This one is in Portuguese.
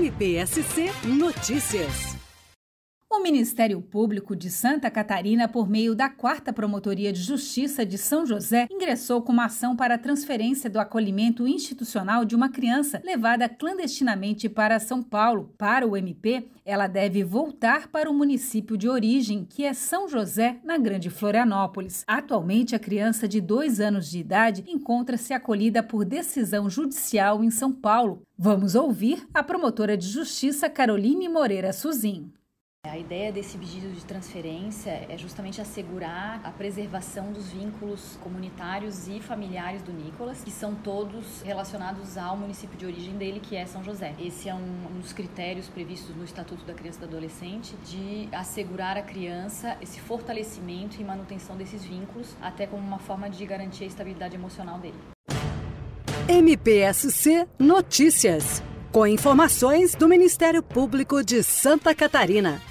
MPSC Notícias. O Ministério Público de Santa Catarina, por meio da Quarta Promotoria de Justiça de São José, ingressou com uma ação para a transferência do acolhimento institucional de uma criança levada clandestinamente para São Paulo. Para o MP, ela deve voltar para o município de origem, que é São José, na Grande Florianópolis. Atualmente, a criança de dois anos de idade encontra-se acolhida por decisão judicial em São Paulo. Vamos ouvir a promotora de justiça Caroline Moreira Suzin. A ideia desse pedido de transferência é justamente assegurar a preservação dos vínculos comunitários e familiares do Nicolas, que são todos relacionados ao município de origem dele, que é São José. Esse é um, um dos critérios previstos no Estatuto da Criança e do Adolescente de assegurar à criança esse fortalecimento e manutenção desses vínculos, até como uma forma de garantir a estabilidade emocional dele. MPSC Notícias. Com informações do Ministério Público de Santa Catarina.